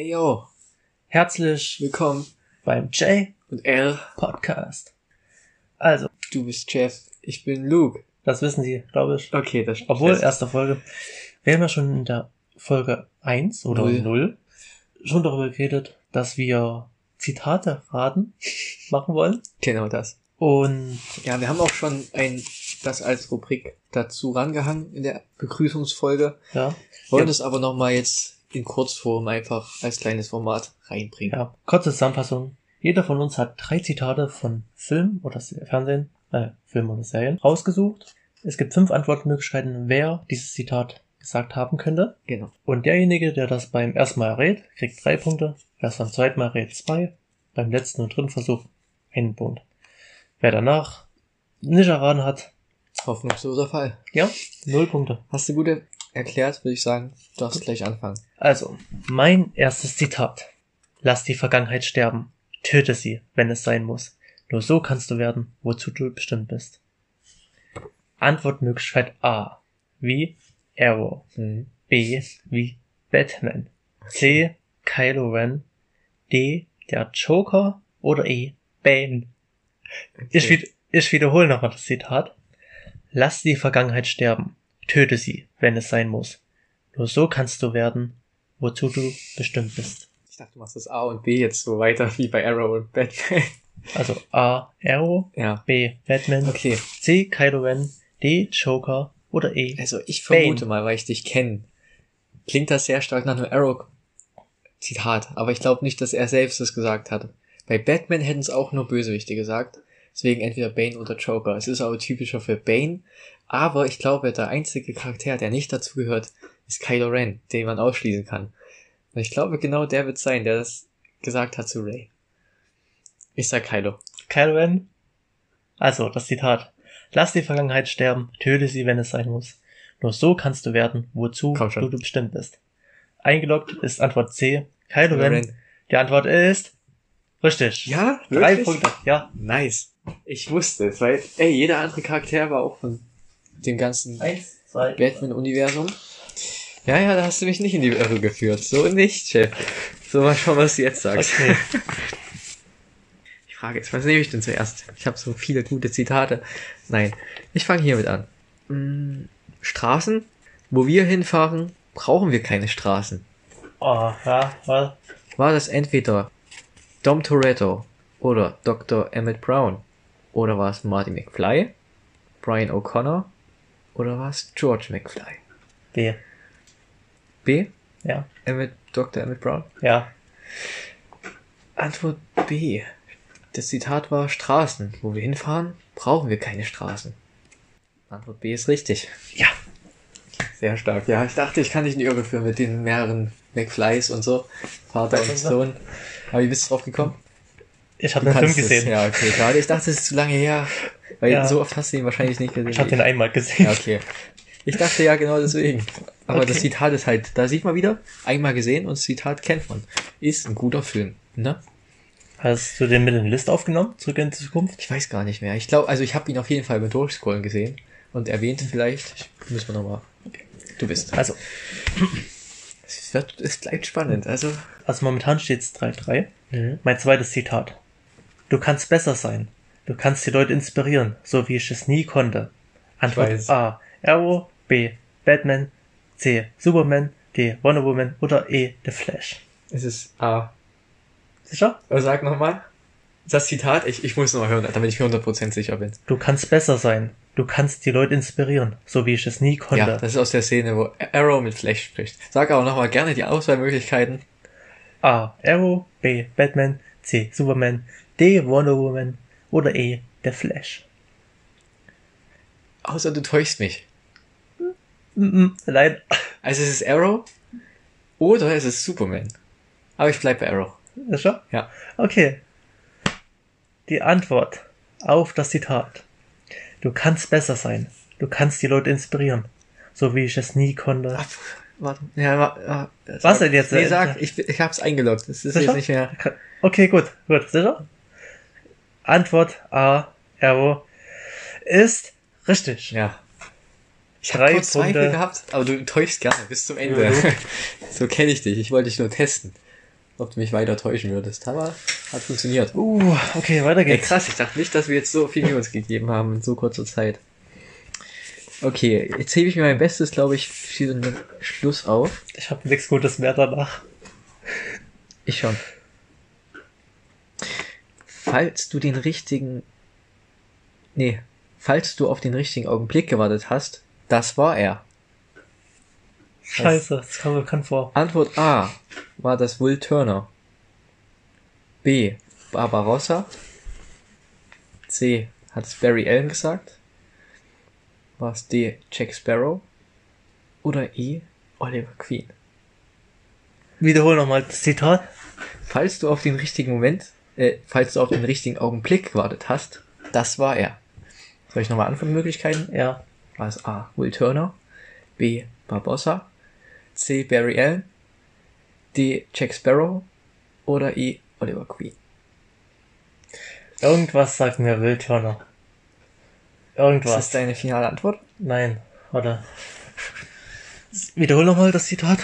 Hey yo, Herzlich willkommen beim J und L. Podcast. Also, Du bist Jeff, ich bin Luke. das wissen Sie, glaube ich. Okay, das Obwohl, das- erste Folge. Wir haben ja schon in der Folge 1 oder Null. 0 schon darüber geredet, dass wir Zitate raten machen wollen. Genau das. Und Ja, wir haben auch schon ein, das als Rubrik dazu rangehangen in der Begrüßungsfolge. ja, Wollen Ja. es aber nochmal jetzt in Kurzform einfach als kleines Format reinbringen. ja, kurze Zusammenfassung. Jeder von uns hat drei Zitate von Film oder Se- Fernsehen, äh, Film oder Serien rausgesucht. Es gibt fünf Antwortmöglichkeiten, wer dieses Zitat gesagt haben könnte. Genau. Und derjenige, der das beim ersten Mal errät, kriegt drei Punkte. Wer es beim zweiten Mal errät, zwei. Beim letzten und dritten Versuch einen Punkt. Wer danach nicht erraten hat, Hoffnungsloser Fall. ja, null Punkte. Hast du gut erklärt, würde ich sagen. Du darfst gleich anfangen. Also, mein erstes Zitat. Lass die Vergangenheit sterben. Töte sie, wenn es sein muss. Nur so kannst du werden, wozu du bestimmt bist. Antwortmöglichkeit A. Wie Arrow. Mhm. B wie Batman. C Kylo Ren. D der Joker oder E Bane. Ich, wied ich wiederhole nochmal das Zitat. Lass die Vergangenheit sterben. Töte sie, wenn es sein muss. Nur so kannst du werden, wozu du bestimmt bist. Ich dachte, du machst das A und B jetzt so weiter wie bei Arrow und Batman. Also A Arrow, ja. B Batman, Okay. C Kylo Ren, D Joker oder E. Also ich vermute Bane. mal, weil ich dich kenne, klingt das sehr stark nach einem Arrow-Zitat, aber ich glaube nicht, dass er selbst das gesagt hat. Bei Batman hätten es auch nur Bösewichte gesagt, deswegen entweder Bane oder Joker. Es ist aber typischer für Bane, aber ich glaube, der einzige Charakter, der nicht dazu gehört, ist Kylo Ren, den man ausschließen kann. Und ich glaube, genau der wird sein, der das gesagt hat zu Ray. Ich sag Kylo. Kylo Ren. Also, das Zitat. Lass die Vergangenheit sterben, töte sie, wenn es sein muss. Nur so kannst du werden, wozu du bestimmt bist. Eingeloggt ist Antwort C. Kylo Ren. Ren. Die Antwort ist richtig. Ja, Drei wirklich? Punkte. Ja. Nice. Ich wusste es, weil, ey, jeder andere Charakter war auch von dem ganzen. Batman-Universum. Ja, ja, da hast du mich nicht in die Irre geführt. So nicht, Chef. So, mal schauen, was du jetzt sagst. Okay. Ich frage jetzt, was nehme ich denn zuerst? Ich habe so viele gute Zitate. Nein, ich fange hiermit an. Hm, Straßen? Wo wir hinfahren, brauchen wir keine Straßen. Oh, ja, was? War das entweder Dom Toretto oder Dr. Emmett Brown? Oder war es Marty McFly, Brian O'Connor oder war es George McFly? B. B? Ja. Emmett, Dr. Emmett Brown? Ja. Antwort B. Das Zitat war Straßen. Wo wir hinfahren, brauchen wir keine Straßen. Antwort B ist richtig. Ja. Sehr stark. Ja, ich dachte, ich kann dich in die Irre führen mit den mehreren McFlys und so. Vater und Sohn. Aber wie bist du drauf gekommen? Ich habe den Film kannst es. gesehen. Ja, okay, schade. Ich dachte, es ist zu lange her. Weil Ja. so oft hast du ihn wahrscheinlich nicht gesehen. Ich habe den einmal gesehen. ja, okay. Ich dachte ja genau deswegen. Aber Okay. das Zitat ist halt, da sieht man wieder, einmal gesehen und das Zitat kennt man. Ist ein guter Film. Ne? Hast du den mit in die Liste aufgenommen? Zurück in die Zukunft? Ich weiß gar nicht mehr. Ich glaube, also ich habe ihn auf jeden Fall beim Durchscrollen gesehen und erwähnt vielleicht. Ich, müssen wir nochmal. Du bist. Also, Es, wird, es bleibt spannend. Also. also momentan steht es 3-3. Mein zweites Zitat. Du kannst besser sein. Du kannst die Leute inspirieren, so wie ich es nie konnte. Antwort. A. Arrow. B. Batman. C. Superman. D. Wonder Woman. Oder E. The Flash. Es ist A. Sicher? Aber sag nochmal. Das Zitat, ich, ich muss nochmal hören, damit ich mir 100% sicher bin. Du kannst besser sein. Du kannst die Leute inspirieren, so wie ich es nie konnte. Ja, das ist aus der Szene, wo Arrow mit Flash spricht. Sag aber nochmal gerne die Auswahlmöglichkeiten. A. Arrow. B. Batman. C. Superman. D. Wonder Woman. Oder E. The Flash. Außer du täuschst mich. Nein. Also es ist Arrow oder es ist Superman. Aber ich bleib bei Arrow. Sicher? Ja. Okay. Die Antwort auf das Zitat. Du kannst besser sein. Du kannst die Leute inspirieren. So wie ich es nie konnte. Ab, warte. Ja, wa- ja, Was denn jetzt? Nee, sag, ich, ich hab's eingeloggt. Es ist Sicher? jetzt nicht mehr. Okay, gut, gut. Sicher? Antwort A. Arrow ist richtig. Ja. Ich habe kurz Zweifel Punkte. gehabt, aber du täuschst gerne bis zum Ende. Ja, so kenne ich dich. Ich wollte dich nur testen. ob du mich weiter täuschen würdest. Aber hat funktioniert. Uh, okay, weiter Ey, geht's. krass, ich dachte nicht, dass wir jetzt so viel News gegeben haben in so kurzer Zeit. Okay, jetzt hebe ich mir mein Bestes, glaube ich, für den Schluss auf. Ich habe nichts Gutes mehr danach. Ich schon. Falls du den richtigen. Nee, falls du auf den richtigen Augenblick gewartet hast, das war er. Scheiße, das kam mir bekannt vor. Antwort A war das Will Turner. B. Barbarossa. C. Hat es Barry Allen gesagt? War es D. Jack Sparrow? Oder E. Oliver Queen? Wiederhol nochmal das Zitat. Falls du auf den richtigen Moment, äh, falls du auf den richtigen Augenblick gewartet hast, das war er. Soll ich nochmal Antwortmöglichkeiten? Ja. War es A. Will Turner? B. Barbossa? C. Barry Allen? D. Jack Sparrow? Oder E. Oliver Queen? Irgendwas sagt mir Will Turner. Ist Irgendwas. das deine finale Antwort? Nein, warte. Wiederhol nochmal das Zitat.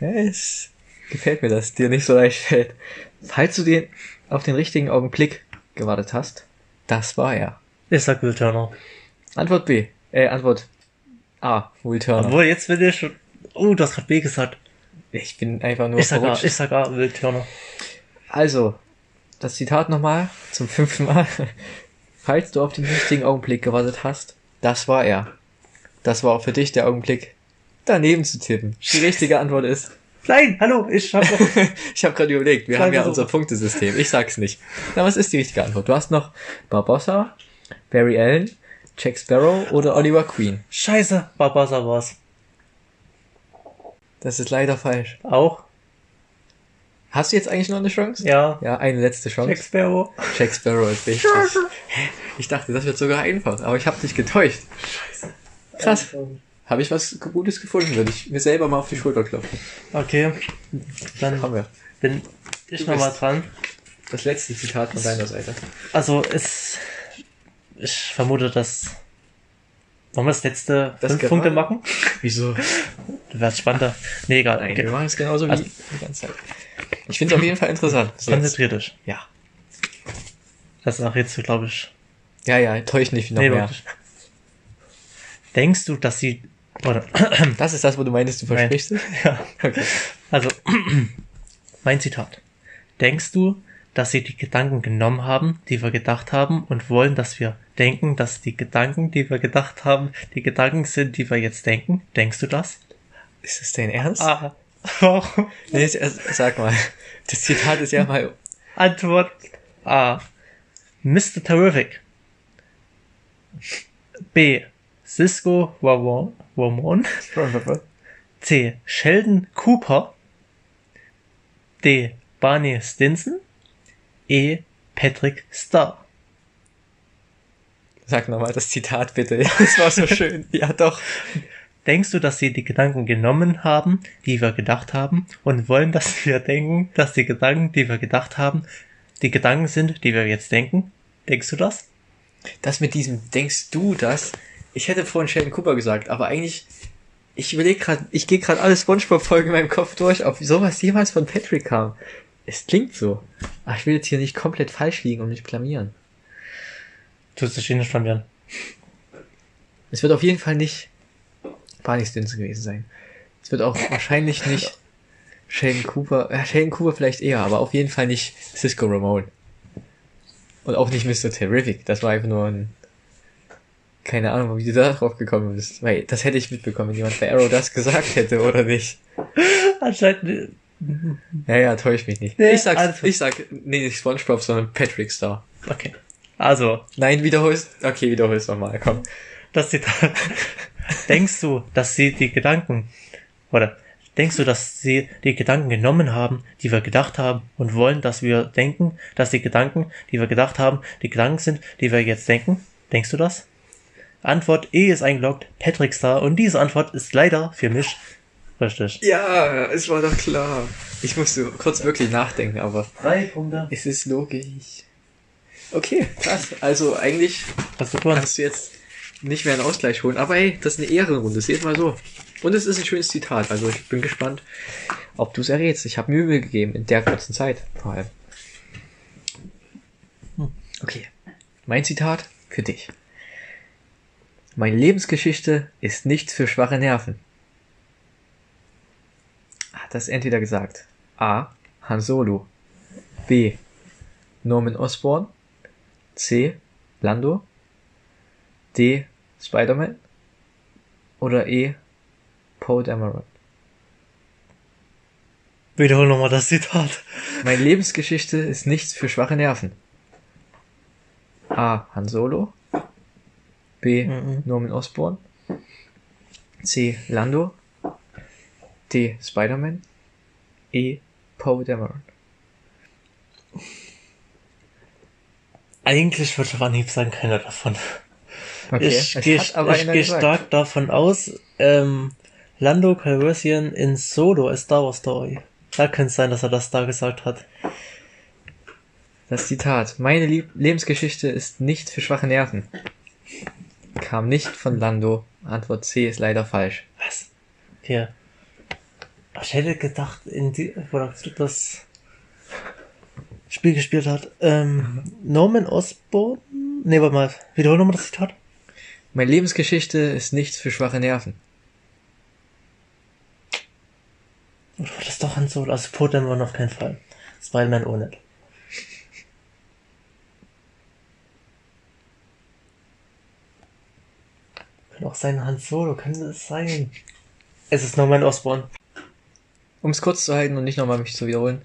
Ja, es gefällt mir, dass es dir nicht so leicht fällt. Falls du den auf den richtigen Augenblick gewartet hast, das war er. Ich sag Will Turner. Antwort B. Äh, Antwort A. Will Turner. Obwohl, jetzt will ich schon... Oh, du hast gerade B gesagt. ich bin einfach nur Ich sag A, ich sag A, Will Turner. Also, das Zitat nochmal zum fünften Mal. Falls du auf den richtigen Augenblick gewartet hast, das war er. Das war auch für dich der Augenblick, daneben zu tippen. Die richtige Antwort ist, Nein, hallo, ich hab noch... ich habe gerade überlegt, wir Kleiner haben ja unser Punktesystem. Ich sag's nicht. Na, was ist die richtige Antwort? Du hast noch Barbossa, Barry Allen, Jack Sparrow oder Oliver Queen. Scheiße, Barbossa war's. Das ist leider falsch. Auch? Hast du jetzt eigentlich noch eine Chance? Ja. Ja, eine letzte Chance. Jack Sparrow. Jack Sparrow ist richtig. Hä? Ich dachte, das wird sogar einfach, aber ich habe dich getäuscht. Krass. Habe ich was Gutes gefunden, würde ich mir selber mal auf die Schulter klopfen. Okay, dann Haben wir. bin ich Du nochmal dran. Das letzte Zitat von deiner Seite. Also es, ich vermute, dass wollen wir das letzte Das fünf? Punkte machen? Wieso? Wäre spannender. Nee, egal. Nein, Okay. wir machen es genauso wie Also- die ganze Zeit. Ich finde es auf jeden Fall interessant. Konzentrier dich. Ja. Das ist auch jetzt, glaube ich. Ja, ja, täusch nicht noch nee, mehr. wirklich. Denkst du, dass sie oder Das ist das, wo du meinst, du versprichst es? ja, Okay. also mein Zitat. Denkst du, dass sie die Gedanken genommen haben, die wir gedacht haben und wollen, dass wir denken, dass die Gedanken, die wir gedacht haben, die Gedanken sind, die wir jetzt denken? Denkst du das? Ist das dein Ernst? Ah. Warum? Nee, sag mal. Das Zitat ist ja mal. Antwort A. Mr. Terrific. B. Cisco Wawon. Wawon. C. Sheldon Cooper. D. Barney Stinson. E. Patrick Starr. Sag nochmal das Zitat bitte. Ja, Das war so schön. Ja, doch. Denkst du, dass sie die Gedanken genommen haben, die wir gedacht haben, und wollen, dass wir denken, dass die Gedanken, die wir gedacht haben, die Gedanken sind, die wir jetzt denken? Denkst du das? Das mit diesem, denkst du das? Ich hätte vorhin Sheldon Cooper gesagt, aber eigentlich, ich überlege gerade, ich gehe gerade alle Spongebob-Folgen in meinem Kopf durch, ob sowas jemals von Patrick kam. Es klingt so. Aber ich will jetzt hier nicht komplett falsch liegen und mich blamieren. Tust dich eh nicht blamieren. Es wird auf jeden Fall nicht Barney Stinson gewesen sein. Es wird auch wahrscheinlich nicht Sheldon Cooper, ja, Sheldon Cooper vielleicht eher, aber auf jeden Fall nicht Cisco Ramon. Und auch nicht Mr. Terrific. Das war einfach nur ein, keine Ahnung, wie du da drauf gekommen bist. Weil, das hätte ich mitbekommen, wenn jemand bei Arrow das gesagt hätte, oder nicht. Anscheinend, Ja, ja, täusch mich nicht. Nee, ich sag, also- ich sag, nee, nicht Spongebob, sondern Patrick Star. okay. Also, Nein, wiederholst, okay, wiederholst nochmal, komm. das Zitat. denkst du, dass sie die Gedanken, oder denkst du, dass sie die Gedanken genommen haben, die wir gedacht haben, und wollen, dass wir denken, dass die Gedanken, die wir gedacht haben, die Gedanken sind, die wir jetzt denken? Denkst du das? Antwort E ist eingeloggt, Patrick Star, und diese Antwort ist leider für mich richtig. Ja, es war doch klar. Ich musste kurz wirklich nachdenken, aber Drei Punkte. es ist logisch. Okay, krass. Also eigentlich Hast du hast du jetzt nicht mehr einen Ausgleich holen. Aber ey, das ist eine Ehrenrunde, seht mal so. Und es ist ein schönes Zitat. Also ich bin gespannt, ob du es errätst. Ich habe mir Mühe gegeben in der kurzen Zeit vor allem. Okay. Mein Zitat für dich. Meine Lebensgeschichte ist nichts für schwache Nerven. Hat das entweder gesagt A. Han Solo B. Norman Osborn C. Lando D. Spider-Man oder E. Poe Dameron. Wiederhol nochmal das Zitat. Meine Lebensgeschichte ist nichts für schwache Nerven. A. Han Solo. B. Mhm. Norman Osborn. C. Lando. D. Spider-Man. E. Poe Dameron. Eigentlich würde ich auf Anhieb sagen, keiner davon. Okay, ich gehe ich einer geh gesagt. stark davon aus, ähm, Lando Calrissian in Solo, A Star Wars Story. Da könnte es sein, dass er das da gesagt hat. Das Zitat. Meine Lieb Lebensgeschichte ist nicht für schwache Nerven. Kam nicht von Lando. Antwort C ist leider falsch. Was? Hier. Ich hätte gedacht, in die, wo das Spiel gespielt hat, ähm, Norman Osborn? Nee, warte mal, wiederhol nochmal das Zitat. Meine Lebensgeschichte ist nichts für schwache Nerven. Oder war das doch ein Solo? Also Poe Dameron auf keinen Fall. Spider-Man ohne. Kann auch sein Han Solo, kann das sein? Es ist Norman Osborn. Um es kurz zu halten und nicht nochmal mich zu wiederholen.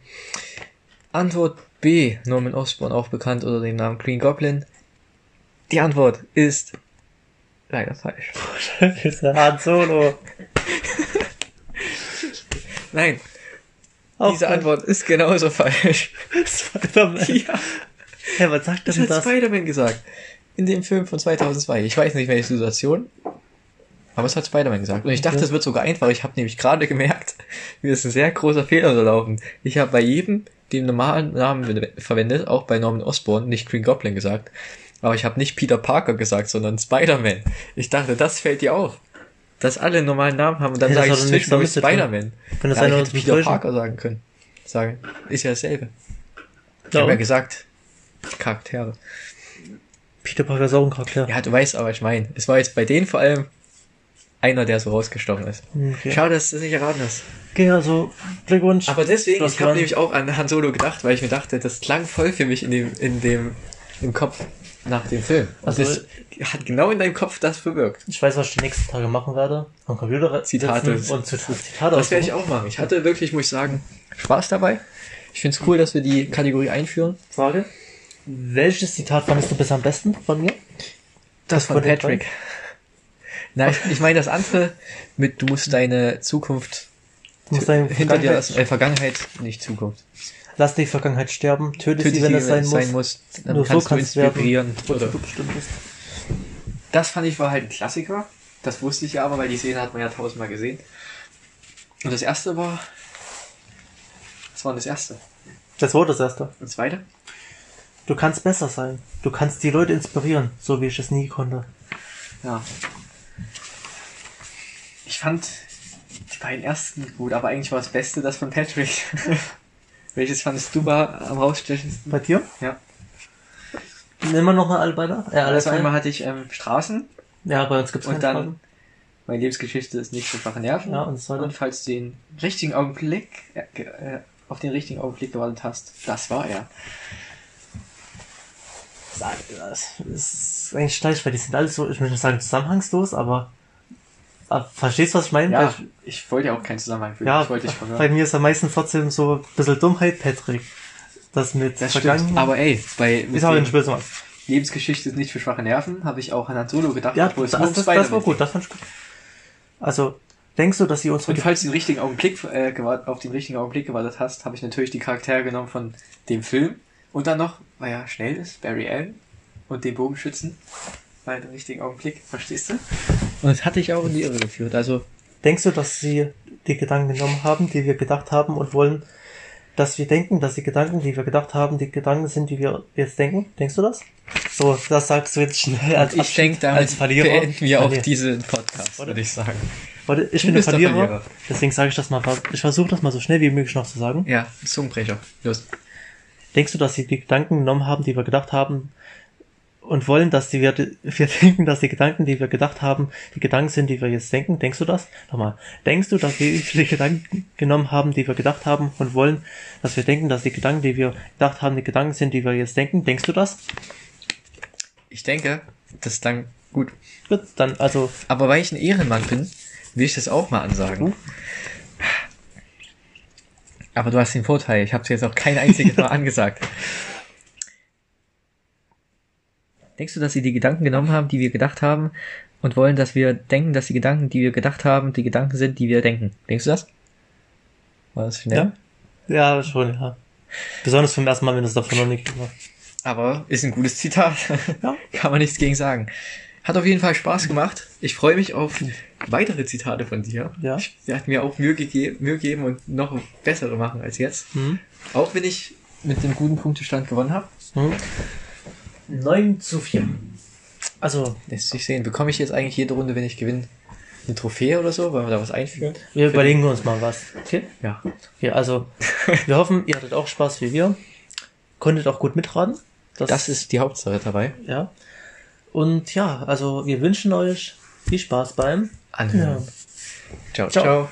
Antwort B. Norman Osborn, auch bekannt unter dem Namen Green Goblin. Die Antwort ist leider falsch. ist der Han Solo. Nein, Auch diese kein Antwort ist genauso falsch. Spider-Man. ja, Hey, was sagt das denn hat das? Spider-Man gesagt. In dem Film von 2002. Ich weiß nicht, welche Situation. Aber es hat Spider-Man gesagt. Und ich dachte, es wird sogar einfach. Ich habe nämlich gerade gemerkt, mir ist ein sehr großer Fehler unterlaufen. Ich habe bei jedem den normalen Namen verwendet, auch bei Norman Osborn, nicht Green Goblin gesagt. Aber ich habe nicht Peter Parker gesagt, sondern Spider-Man. Ich dachte, das fällt dir auf. Dass alle einen normalen Namen haben und dann Hey, sage ich zwischendurch. Spider-Man. Ja, ich hätte Peter betäuschen. Parker sagen können. Sagen. Ist ja dasselbe. Ich Ja, habe ja gesagt, Charaktere. Peter Parker ist auch ein Charakter. Ja, du weißt aber, ich meine, es war jetzt bei denen vor allem einer, der so rausgestochen ist. Okay. Schade, dass du das nicht erraten hast. Okay, also Glückwunsch. Aber deswegen, ich habe nämlich auch an Han Solo gedacht, weil ich mir dachte, das klang voll für mich in dem, in dem, im Kopf nach dem Film. Und Also- das hat genau in deinem Kopf das bewirkt. ich weiß, was ich die nächsten Tage machen werde. Am Computer Zitate. und Zitate, Das werde ich auch machen. Ich hatte wirklich, muss ich sagen, Spaß dabei. Ich finde es cool, dass wir die Kategorie einführen. Frage. Welches Zitat fandest du bisher am besten von mir? Das von von Patrick. Nein, ich, ich meine das andere mit, du musst deine Zukunft Du musst deine hinter dir Vergangenheit- lassen. Äh, Vergangenheit, nicht Zukunft. Lass die Vergangenheit sterben, töte, Töte sie, wenn es sein muss. sein muss. Dann Nur so kannst du kannst du inspirieren. Oder du bestimmt bist. Das fand ich war halt ein Klassiker. Das wusste ich ja aber, weil die Szene hat man ja tausendmal gesehen. Und das erste war. Was war denn das erste? Das war das erste. Und das zweite? Du kannst besser sein. Du kannst die Leute inspirieren, so wie ich es nie konnte. Ja. Ich fand die beiden ersten gut, aber eigentlich war das Beste das von Patrick. Welches fandest du war am rausstechendsten? Bei dir? Ja. Nehmen wir nochmal alle beide? Ja, alle Also einmal hatte ich ähm, Straßen Ja, bei uns gibt's und dann Fragen. meine Lebensgeschichte ist nicht für schwache Nerven. Ja, und zweite? Und falls du den richtigen Augenblick äh, äh, auf den richtigen Augenblick gewartet hast, das war er. Das ist eigentlich gleich, weil die sind alle so, ich möchte nicht sagen zusammenhangslos, aber, verstehst du, was ich meine? Ja, Weil ich wollte ja auch keinen Zusammenhang ich, führen. ja ich wollte verhören. bei mir ist am meisten trotzdem so ein bisschen Dummheit, Patrick. Das mit Das. Vergangenheit. Aber ey, bei ist auch ein Mann. Lebensgeschichte ist nicht für schwache Nerven, habe ich auch an Han Solo gedacht, Ja, obwohl das, es um das, das war gut, das fand ich gut. Also, denkst du, dass sie unsere Und falls du den richtigen Augenblick äh, gewart- auf den richtigen Augenblick gewartet hast, habe ich natürlich die Charaktere genommen von dem Film und dann noch, weil er schnell ist, Barry Allen und den Bogenschützen bei dem richtigen Augenblick, verstehst du? Und das hatte ich auch in die Irre geführt. Also Denkst du, dass sie die Gedanken genommen haben, die wir gedacht haben und wollen, dass wir denken, dass die Gedanken, die wir gedacht haben, die Gedanken sind, die wir jetzt denken? Denkst du das? So, das sagst du jetzt schnell als Ich denke, damit als Verlierer. beenden wir auch diesen Podcast, würde ich sagen. Warte, ich bin der Verlierer, Verlierer. deswegen sage ich das mal. Ich versuche das mal so schnell wie möglich noch zu sagen. Ja, Zungenbrecher. Los. Denkst du, dass sie die Gedanken genommen haben, die wir gedacht haben, und wollen, dass die wir, wir denken, dass die Gedanken, die wir gedacht haben, die Gedanken sind, die wir jetzt denken? Denkst du das? Nochmal. Denkst du, dass wir die Gedanken genommen haben, die wir gedacht haben, und wollen, dass wir denken, dass die Gedanken, die wir gedacht haben, die Gedanken sind, die wir jetzt denken? Denkst du das? Ich denke, das ist dann gut. Gut, dann, also, Aber weil ich ein Ehrenmann bin, will ich das auch mal ansagen. Aber du hast den Vorteil, ich habe es jetzt auch kein einziges Mal angesagt. Denkst du, dass sie die Gedanken genommen haben, die wir gedacht haben und wollen, dass wir denken, dass die Gedanken, die wir gedacht haben, die Gedanken sind, die wir denken? Denkst du das? War das schnell? ja, ja, schon, ja. Besonders vom ersten Mal, wenn es davon noch nicht gemacht Aber ist ein gutes Zitat. Ja. Kann man nichts gegen sagen. Hat auf jeden Fall Spaß gemacht. Ich freue mich auf weitere Zitate von dir. Ja. Ich werde mir auch Mühe, gege Mühe geben und noch bessere machen als jetzt. Mhm. Auch wenn ich mit dem guten Punktestand gewonnen habe. Mhm. 9 zu 4. Also, Lässt sich sehen. Bekomme ich jetzt eigentlich jede Runde, wenn ich gewinne, eine Trophäe oder so? Wollen wir da was einführen? wir überlegen uns mal was. Okay? Ja. Ja, also, wir hoffen, ihr hattet auch Spaß wie wir. Konntet auch gut mitraten. Das ist die Hauptsache dabei. Ja. Und ja, also wir wünschen euch viel Spaß beim Anhören. Ja. Ciao, Ciao. ciao.